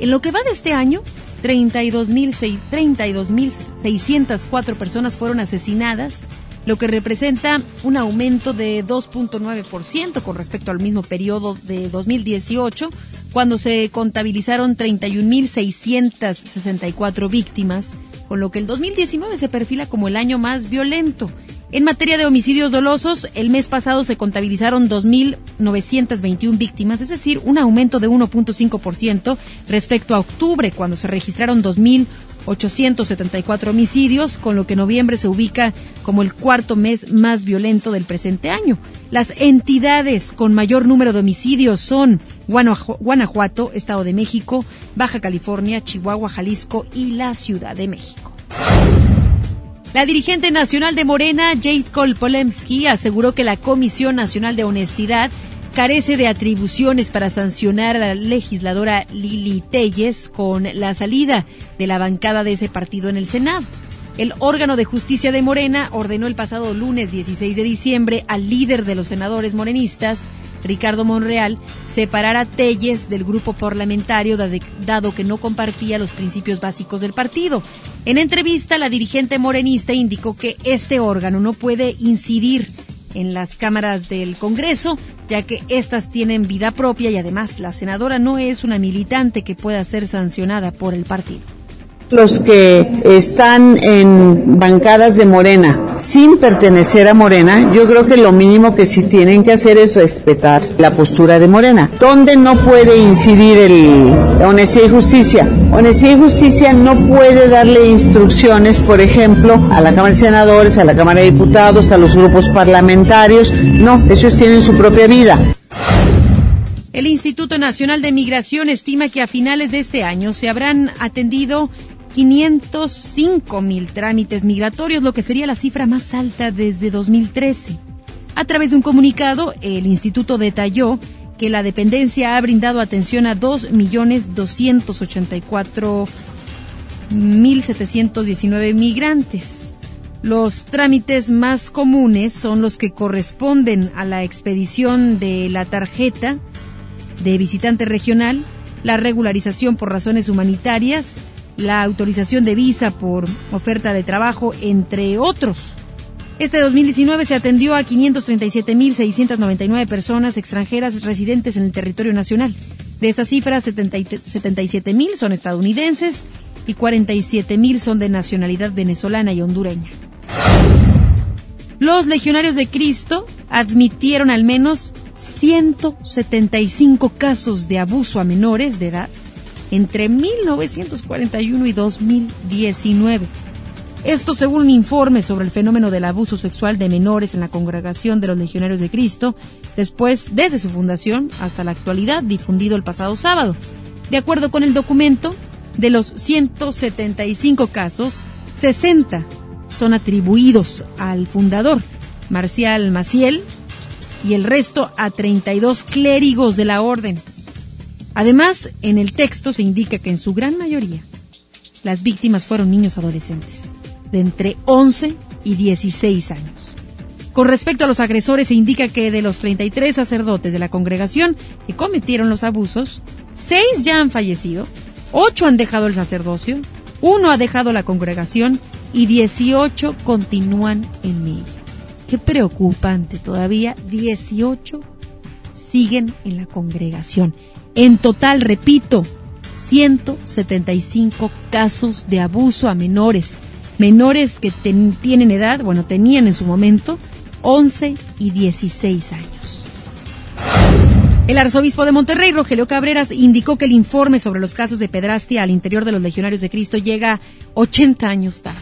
en lo que va de este año, 32.604 personas fueron asesinadas, lo que representa un aumento de 2.9% con respecto al mismo periodo de 2018, cuando se contabilizaron 31.664 víctimas, con lo que el 2019 se perfila como el año más violento. En materia de homicidios dolosos, el mes pasado se contabilizaron 2.921 víctimas, es decir, un aumento de 1.5% respecto a octubre, cuando se registraron 2.874 homicidios, con lo que noviembre se ubica como el cuarto mes más violento del presente año. Las entidades con mayor número de homicidios son Guanajuato, Estado de México, Baja California, Chihuahua, Jalisco y la Ciudad de México. La dirigente nacional de Morena, Jade Kolpolemsky, aseguró que la Comisión Nacional de Honestidad carece de atribuciones para sancionar a la legisladora Lili Telles con la salida de la bancada de ese partido en el Senado. El órgano de justicia de Morena ordenó el pasado lunes 16 de diciembre al líder de los senadores morenistas, Ricardo Monreal, separar a Telles del grupo parlamentario dado que no compartía los principios básicos del partido. En entrevista, la dirigente morenista indicó que este órgano no puede incidir en las cámaras del Congreso, ya que éstas tienen vida propia y además la senadora no es una militante que pueda ser sancionada por el partido los que están en bancadas de Morena sin pertenecer a Morena, yo creo que lo mínimo que sí tienen que hacer es respetar la postura de Morena. ¿Dónde no puede incidir el honestidad y justicia? Honestidad y justicia no puede darle instrucciones, por ejemplo, a la Cámara de Senadores, a la Cámara de Diputados, a los grupos parlamentarios. No, ellos tienen su propia vida. El Instituto Nacional de Migración estima que a finales de este año se habrán atendido 505 mil trámites migratorios, lo que sería la cifra más alta desde 2013. A través de un comunicado, el instituto detalló que la dependencia ha brindado atención a 2.284.000 1.719 migrantes. Los trámites más comunes son los que corresponden a la expedición de la tarjeta de visitante regional, la regularización por razones humanitarias, la autorización de visa por oferta de trabajo, entre otros. Este 2019 se atendió a 537.699 personas extranjeras residentes en el territorio nacional. De estas cifras, 77.000 son estadounidenses y 47.000 son de nacionalidad venezolana y hondureña. Los legionarios de Cristo admitieron al menos 175 casos de abuso a menores de edad entre 1941 y 2019. Esto según un informe sobre el fenómeno del abuso sexual de menores en la congregación de los Legionarios de Cristo, después, desde su fundación hasta la actualidad, difundido el pasado sábado. De acuerdo con el documento, de los 175 casos, 60 son atribuidos al fundador, Marcial Maciel, y el resto a 32 clérigos de la orden. Además, en el texto se indica que en su gran mayoría las víctimas fueron niños adolescentes de entre 11 y 16 años. Con respecto a los agresores, se indica que de los 33 sacerdotes de la congregación que cometieron los abusos, 6 ya han fallecido, 8 han dejado el sacerdocio, 1 ha dejado la congregación y 18 continúan en ella. Qué preocupante, todavía 18 siguen en la congregación. En total, repito, 175 casos de abuso a menores. Menores que tienen edad, bueno, tenían en su momento 11 y 16 años. El arzobispo de Monterrey, Rogelio Cabreras, indicó que el informe sobre los casos de pedrastia al interior de los legionarios de Cristo llega 80 años tarde.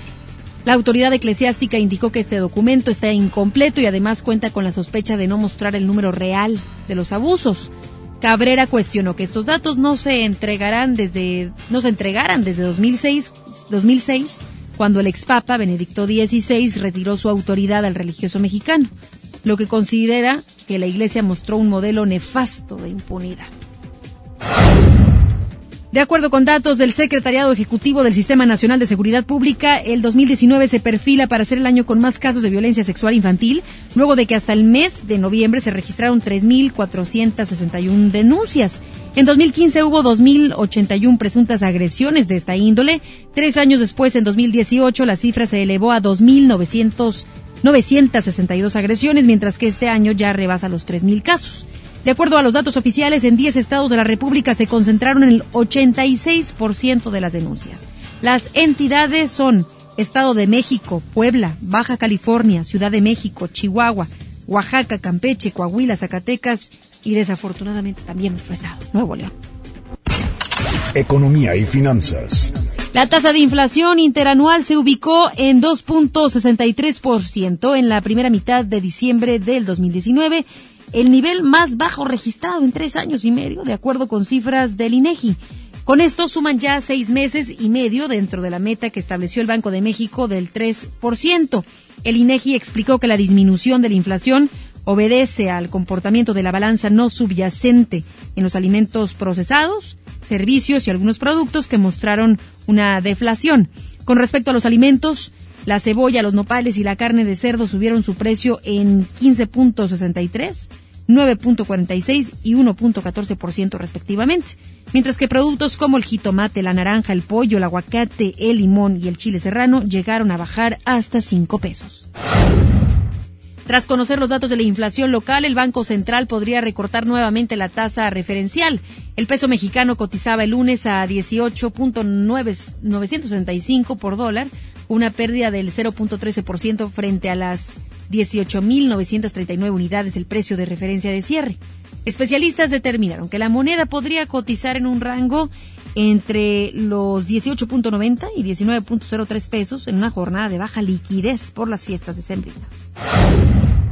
La autoridad eclesiástica indicó que este documento está incompleto y además cuenta con la sospecha de no mostrar el número real de los abusos. Cabrera cuestionó que estos datos no se entregarán desde no se entregaran desde 2006, 2006 cuando el expapa Benedicto XVI retiró su autoridad al religioso mexicano, lo que considera que la Iglesia mostró un modelo nefasto de impunidad. De acuerdo con datos del Secretariado Ejecutivo del Sistema Nacional de Seguridad Pública, el 2019 se perfila para ser el año con más casos de violencia sexual infantil, luego de que hasta el mes de noviembre se registraron 3.461 denuncias. En 2015 hubo 2.081 presuntas agresiones de esta índole. Tres años después, en 2018, la cifra se elevó a 2.962 agresiones, mientras que este año ya rebasa los 3.000 casos. De acuerdo a los datos oficiales, en 10 estados de la República se concentraron en el 86% de las denuncias. Las entidades son Estado de México, Puebla, Baja California, Ciudad de México, Chihuahua, Oaxaca, Campeche, Coahuila, Zacatecas y desafortunadamente también nuestro estado, Nuevo León. Economía y finanzas. La tasa de inflación interanual se ubicó en 2.63% en la primera mitad de diciembre del 2019 el nivel más bajo registrado en tres años y medio, de acuerdo con cifras del INEGI. Con esto suman ya seis meses y medio dentro de la meta que estableció el Banco de México del 3%. El INEGI explicó que la disminución de la inflación obedece al comportamiento de la balanza no subyacente en los alimentos procesados, servicios y algunos productos que mostraron una deflación. Con respecto a los alimentos, la cebolla, los nopales y la carne de cerdo subieron su precio en 15.63, 9.46 y 1.14% respectivamente, mientras que productos como el jitomate, la naranja, el pollo, el aguacate, el limón y el chile serrano llegaron a bajar hasta 5 pesos. Tras conocer los datos de la inflación local, el Banco Central podría recortar nuevamente la tasa referencial. El peso mexicano cotizaba el lunes a 18.965 por dólar, una pérdida del 0.13% frente a las 18.939 unidades del precio de referencia de cierre. Especialistas determinaron que la moneda podría cotizar en un rango entre los 18.90 y 19.03 pesos en una jornada de baja liquidez por las fiestas de decembrinas.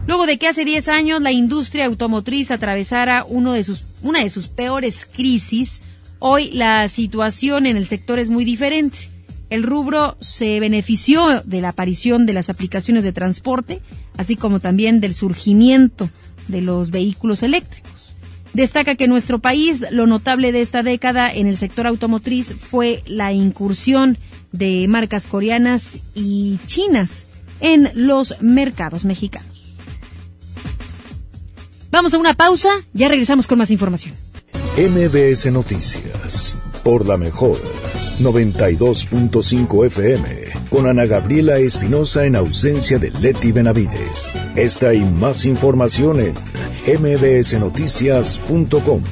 Luego de que hace 10 años la industria automotriz atravesara uno de sus, una de sus peores crisis, hoy la situación en el sector es muy diferente. El rubro se benefició de la aparición de las aplicaciones de transporte, así como también del surgimiento de los vehículos eléctricos. Destaca que en nuestro país lo notable de esta década en el sector automotriz fue la incursión de marcas coreanas y chinas en los mercados mexicanos. Vamos a una pausa, ya regresamos con más información. MBS Noticias, por la mejor 92.5 FM, con Ana Gabriela Espinosa en ausencia de Leti Benavides. Esta y más información en mbsnoticias.com.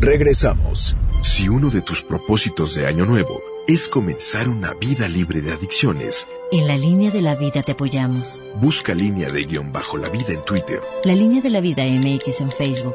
Regresamos. Si uno de tus propósitos de año nuevo es comenzar una vida libre de adicciones, En la línea de la vida te apoyamos. busca línea de guion bajo la vida en Twitter, La línea de la vida MX en Facebook.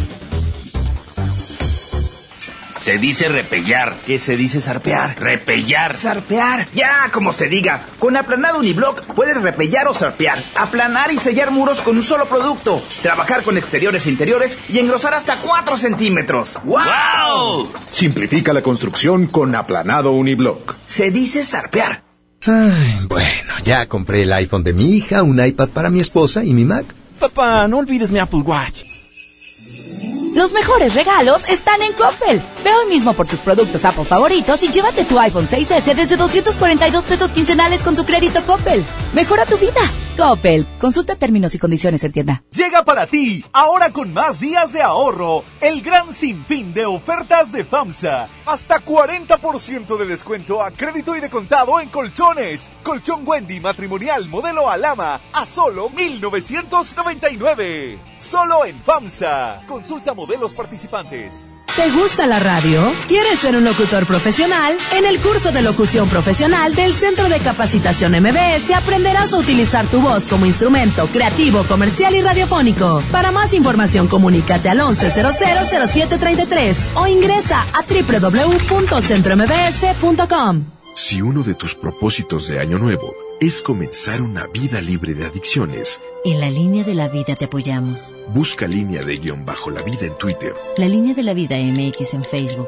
Se dice repellar. ¿Qué se dice zarpear? Repellar. Zarpear. Ya, como se diga. Con aplanado uniblock puedes repellar o zarpear. Aplanar y sellar muros con un solo producto. Trabajar con exteriores e interiores y engrosar hasta 4 centímetros. ¡Wow! Simplifica la construcción con aplanado uniblock. Se dice zarpear. Ay, bueno, ya compré el iPhone de mi hija, un iPad para mi esposa y mi Mac. Papá, no olvides mi Apple Watch. Los mejores regalos están en Coppel. Ve hoy mismo por tus productos Apple favoritos y llévate tu iPhone 6S desde 242 pesos quincenales con tu crédito Coppel. Mejora tu vida. Coppel. Consulta términos y condiciones en tienda. Llega para ti, ahora con más días de ahorro, el gran sinfín de ofertas de FAMSA. Hasta 40% de descuento a crédito y de contado en colchones. Colchón Wendy matrimonial modelo Alama a solo 1999. Solo en FAMSA. Consulta modelos participantes. ¿Te gusta la radio? ¿Quieres ser un locutor profesional? En el curso de locución profesional del Centro de Capacitación MBS aprenderás a utilizar tu voz como instrumento creativo, comercial y radiofónico. Para más información comunícate al 11000733 o ingresa a www.centrombs.com. Si uno de tus propósitos de año nuevo es comenzar una vida libre de adicciones, En la línea de la vida te apoyamos. busca línea de guion bajo la vida en Twitter, La línea de la vida MX en Facebook.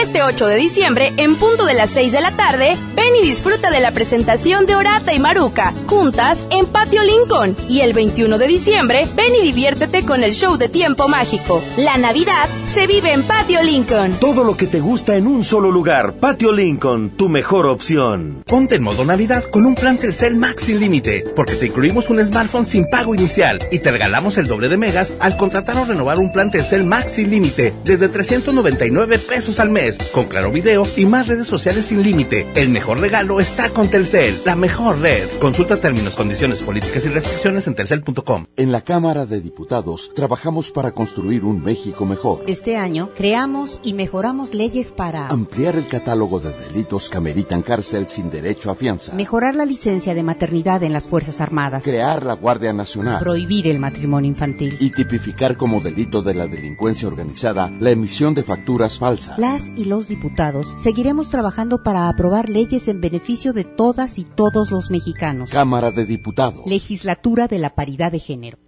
Este 8 de diciembre, en punto de las 6 de la tarde, ven y disfruta de la presentación de Orata y Maruca, juntas en Patio Lincoln. Y el 21 de diciembre, ven y diviértete con el show de tiempo mágico. La Navidad se vive en Patio Lincoln. Todo lo que te gusta en un solo lugar. Patio Lincoln, tu mejor opción. Ponte en modo Navidad con un plan Telcel Max sin límite, porque te incluimos un smartphone sin pago inicial y te regalamos el doble de megas al contratar o renovar un plan Telcel Max sin límite desde 399 pesos al mes, con claro video y más redes sociales sin límite. El mejor regalo está con Telcel, la mejor red. Consulta términos, condiciones, políticas y restricciones en telcel.com. En la Cámara de Diputados trabajamos para construir un México mejor. Este año creamos y mejoramos leyes para Ampliar el catálogo de delitos que ameritan cárcel sin derecho a fianza. mejorar la licencia de maternidad en las Fuerzas Armadas, Crear la Guardia Nacional. prohibir el matrimonio infantil. Y tipificar como delito de la delincuencia organizada la emisión de facturas falsas. Las y los diputados seguiremos trabajando para aprobar leyes en beneficio de todas y todos los mexicanos. Cámara de Diputados. Legislatura de la Paridad de Género.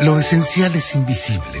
Lo esencial es invisible,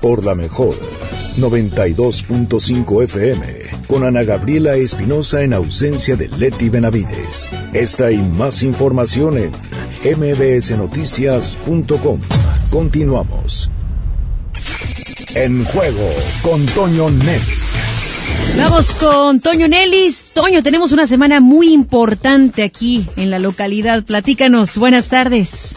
por la mejor, 92.5 FM, con Ana Gabriela Espinosa en ausencia de Leti Benavides. Esta y más información en mbsnoticias.com. Continuamos. En juego con Toño Net. Vamos con Toño Nelis. Toño, tenemos una semana muy importante aquí en la localidad. Platícanos. Buenas tardes.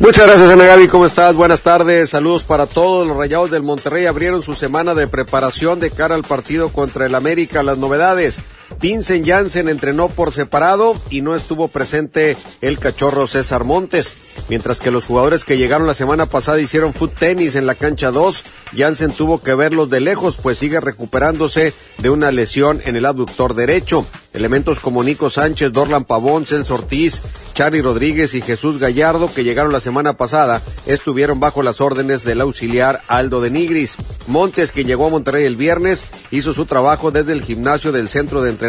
Muchas gracias, Ana. ¿Cómo estás? Buenas tardes. Saludos para todos. Los Rayados del Monterrey abrieron su semana de preparación de cara al partido contra el América. Las novedades. Vincent Janssen entrenó por separado y no estuvo presente el cachorro César Montes. Mientras que los jugadores que llegaron la semana pasada hicieron foot tenis en la cancha 2, Janssen tuvo que verlos de lejos, pues sigue recuperándose de una lesión en el abductor derecho. Elementos como Nico Sánchez, Dorlan Pavón, Celso Ortiz, Charlie Rodríguez y Jesús Gallardo, que llegaron la semana pasada, estuvieron bajo las órdenes del auxiliar Aldo de Nigris. Montes, que llegó a Monterrey el viernes, hizo su trabajo desde el gimnasio del centro de entrenamiento,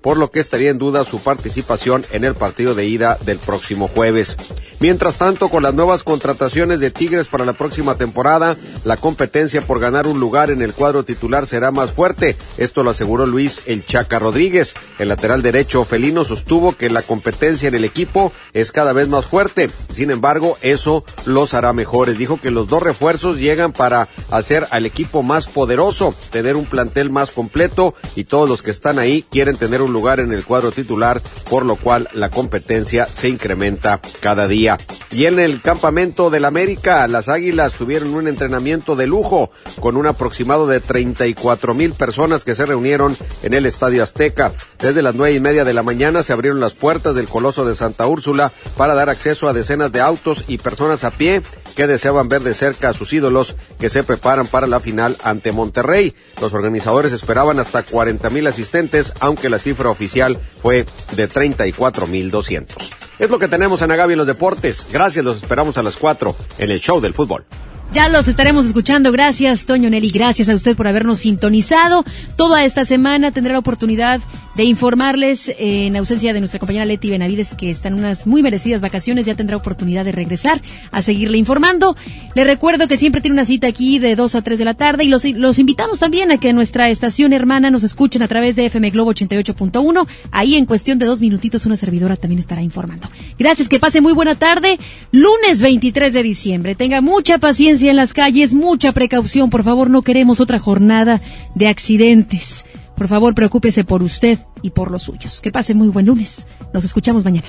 por lo que estaría en duda su participación en el partido de ida del próximo jueves. Mientras tanto, con las nuevas contrataciones de Tigres para la próxima temporada, la competencia por ganar un lugar en el cuadro titular será más fuerte. Esto lo aseguró Luis El Chaca Rodríguez. El lateral derecho felino sostuvo que la competencia en el equipo es cada vez más fuerte. Sin embargo, eso los hará mejores. Dijo que los dos refuerzos llegan para hacer al equipo más poderoso, tener un plantel más completo y todos los que están ahí quieren tener un lugar en el cuadro titular, por lo cual la competencia se incrementa cada día. Y en el campamento del América, las Águilas tuvieron un entrenamiento de lujo con un aproximado de 34 mil personas que se reunieron en el Estadio Azteca. Desde las nueve y media de la mañana se abrieron las puertas del Coloso de Santa Úrsula para dar acceso a decenas de autos y personas a pie que deseaban ver de cerca a sus ídolos que se preparan para la final ante Monterrey. Los organizadores esperaban hasta 40 mil asistentes, aunque la cifra oficial fue de 34 mil 200. Es lo que tenemos en Agavi en los deportes. Gracias, los esperamos a las 4 en el show del fútbol. Ya los estaremos escuchando. Gracias, Toño Nelly. Gracias a usted por habernos sintonizado. Toda esta semana tendrá la oportunidad de informarles, eh, en ausencia de nuestra compañera Leti Benavides, que está en unas muy merecidas vacaciones, ya tendrá oportunidad de regresar a seguirle informando. Le recuerdo que siempre tiene una cita aquí de 2 a 3 de la tarde y los, los invitamos también a que nuestra estación hermana nos escuchen a través de FM Globo 88.1. Ahí en cuestión de dos minutitos una servidora también estará informando. Gracias, que pase muy buena tarde. Lunes 23 de diciembre. Tenga mucha paciencia en las calles, mucha precaución. Por favor, no queremos otra jornada de accidentes. Por favor, preocúpese por usted y por los suyos. Que pase muy buen lunes. Nos escuchamos mañana.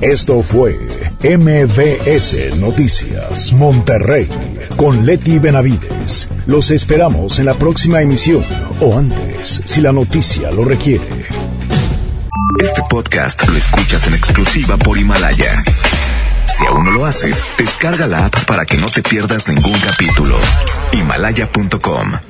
Esto fue MBS Noticias Monterrey con Leti Benavides. Los esperamos en la próxima emisión o antes, si la noticia lo requiere. Este podcast lo escuchas en exclusiva por Himalaya. Si aún no lo haces, descarga la app para que no te pierdas ningún capítulo. Himalaya.com